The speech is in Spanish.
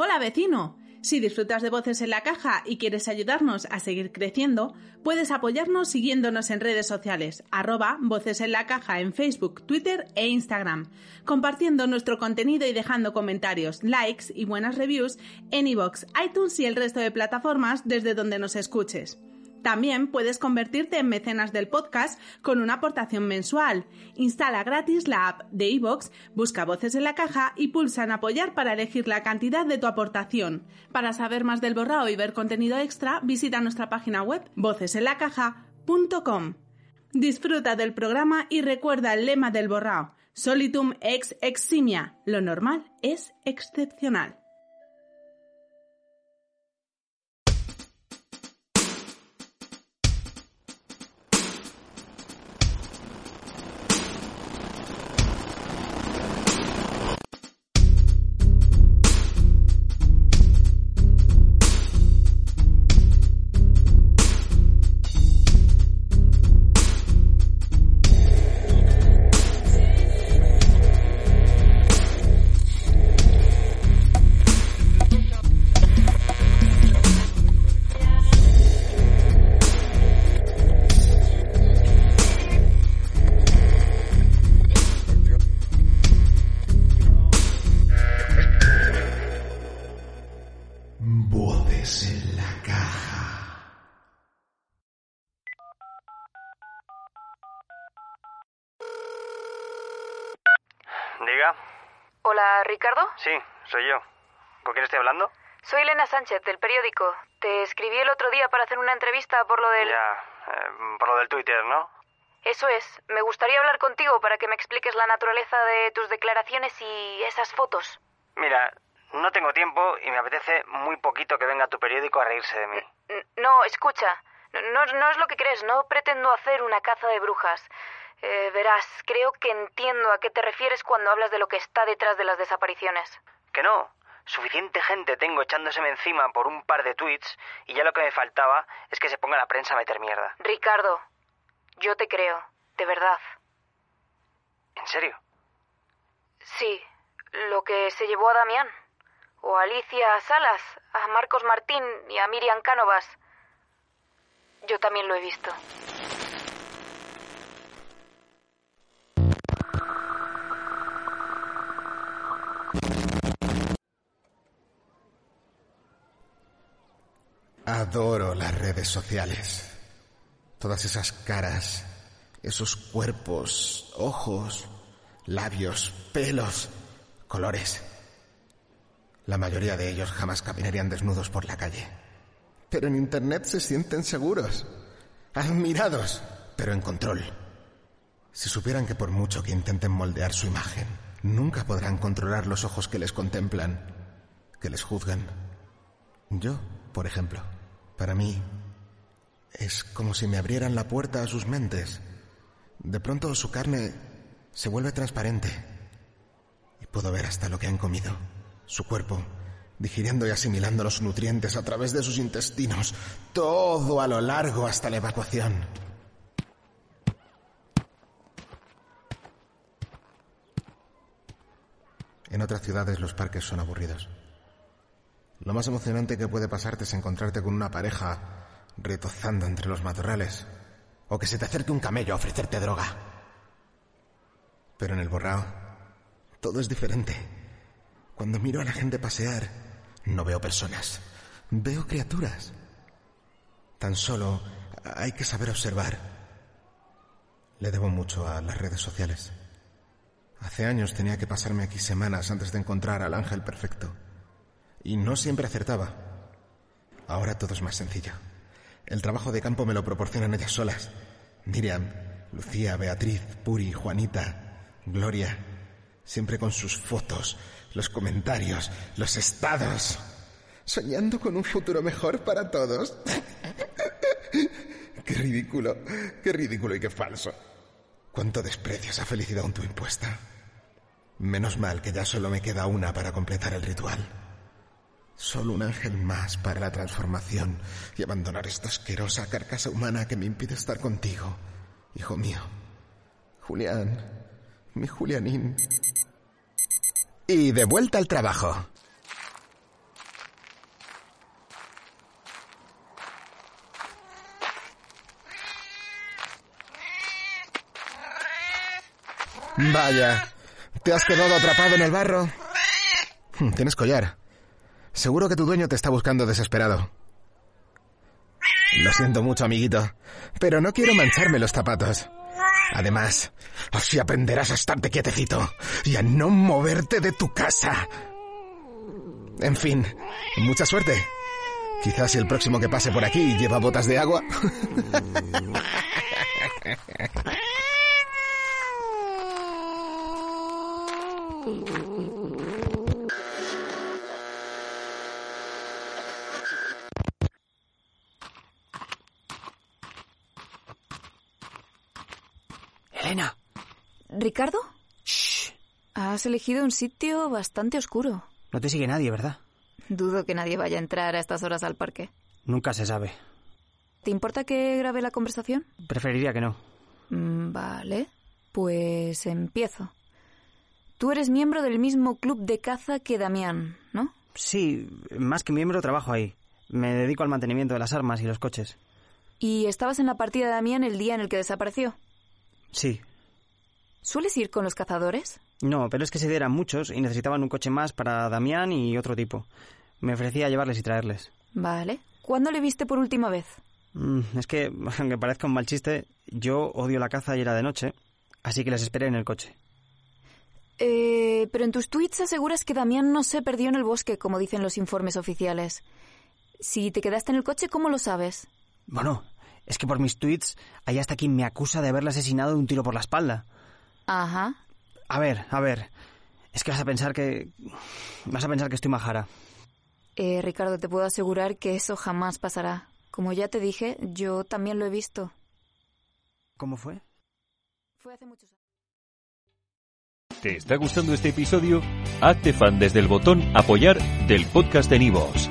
Hola vecino. Si disfrutas de Voces en la Caja y quieres ayudarnos a seguir creciendo, puedes apoyarnos siguiéndonos en redes sociales, arroba Voces en la Caja en Facebook, Twitter e Instagram, compartiendo nuestro contenido y dejando comentarios, likes y buenas reviews en iVoox, iTunes y el resto de plataformas desde donde nos escuches. También puedes convertirte en mecenas del podcast con una aportación mensual. Instala gratis la app de iVoox, busca voces en la caja y pulsa en apoyar para elegir la cantidad de tu aportación. Para saber más del borrao y ver contenido extra, visita nuestra página web vocesenlacaja.com. Disfruta del programa y recuerda el lema del borrao. Solitum ex eximia. Lo normal es excepcional. Diga. Hola, Ricardo. Sí, soy yo. ¿Con quién estoy hablando? Soy Elena Sánchez, del periódico. Te escribí el otro día para hacer una entrevista por lo del... Ya, eh, por lo del Twitter, ¿no? Eso es. Me gustaría hablar contigo para que me expliques la naturaleza de tus declaraciones y esas fotos. Mira, no tengo tiempo y me apetece muy poquito que venga tu periódico a reírse de mí. No, escucha. No, no es lo que crees. No pretendo hacer una caza de brujas. Eh, verás, creo que entiendo a qué te refieres cuando hablas de lo que está detrás de las desapariciones. Que no. Suficiente gente tengo echándoseme encima por un par de tweets y ya lo que me faltaba es que se ponga la prensa a meter mierda. Ricardo, yo te creo. De verdad. ¿En serio? Sí, lo que se llevó a Damián. O a Alicia Salas, a Marcos Martín y a Miriam Cánovas. Yo también lo he visto. Adoro las redes sociales. Todas esas caras, esos cuerpos, ojos, labios, pelos, colores. La mayoría de ellos jamás caminarían desnudos por la calle. Pero en Internet se sienten seguros, admirados, pero en control. Si supieran que por mucho que intenten moldear su imagen, nunca podrán controlar los ojos que les contemplan, que les juzgan. Yo, por ejemplo, para mí, es como si me abrieran la puerta a sus mentes. De pronto su carne se vuelve transparente y puedo ver hasta lo que han comido, su cuerpo, digiriendo y asimilando los nutrientes a través de sus intestinos, todo a lo largo hasta la evacuación. En otras ciudades los parques son aburridos. Lo más emocionante que puede pasarte es encontrarte con una pareja retozando entre los matorrales o que se te acerque un camello a ofrecerte droga. Pero en el borrao todo es diferente. Cuando miro a la gente pasear, no veo personas, veo criaturas. Tan solo hay que saber observar. Le debo mucho a las redes sociales. Hace años tenía que pasarme aquí semanas antes de encontrar al ángel perfecto. Y no siempre acertaba. Ahora todo es más sencillo. El trabajo de campo me lo proporcionan ellas solas. Miriam, Lucía, Beatriz, Puri, Juanita, Gloria. Siempre con sus fotos, los comentarios, los estados. Soñando con un futuro mejor para todos. qué ridículo, qué ridículo y qué falso. Cuánto desprecio esa felicidad autoimpuesta. Menos mal que ya solo me queda una para completar el ritual. Solo un ángel más para la transformación y abandonar esta asquerosa carcasa humana que me impide estar contigo, hijo mío. Julián, mi Julianín. Y de vuelta al trabajo. Vaya, ¿te has quedado atrapado en el barro? Tienes collar. Seguro que tu dueño te está buscando desesperado. Lo siento mucho, amiguito, pero no quiero mancharme los zapatos. Además, así aprenderás a estarte quietecito y a no moverte de tu casa. En fin, mucha suerte. Quizás el próximo que pase por aquí lleva botas de agua. Elena. ¿Ricardo? Shh. Has elegido un sitio bastante oscuro. No te sigue nadie, ¿verdad? Dudo que nadie vaya a entrar a estas horas al parque. Nunca se sabe. ¿Te importa que grabe la conversación? Preferiría que no. Mm, Vale, pues empiezo. Tú eres miembro del mismo club de caza que Damián, ¿no? Sí, más que miembro trabajo ahí. Me dedico al mantenimiento de las armas y los coches. ¿Y estabas en la partida de Damián el día en el que desapareció? Sí. ¿Sueles ir con los cazadores? No, pero es que ese día eran muchos y necesitaban un coche más para Damián y otro tipo. Me ofrecía llevarles y traerles. Vale. ¿Cuándo le viste por última vez? Mm, es que, aunque parezca un mal chiste, yo odio la caza y era de noche, así que les esperé en el coche. Eh, pero en tus tweets aseguras que Damián no se perdió en el bosque, como dicen los informes oficiales. Si te quedaste en el coche, ¿cómo lo sabes? Bueno, es que por mis tweets hay hasta quien me acusa de haberle asesinado de un tiro por la espalda. Ajá. A ver, a ver. Es que vas a pensar que... Vas a pensar que estoy majara. Eh, Ricardo, te puedo asegurar que eso jamás pasará. Como ya te dije, yo también lo he visto. ¿Cómo fue? Fue hace muchos años. ¿Te está gustando este episodio? Hazte fan desde el botón Apoyar del podcast de Nivos.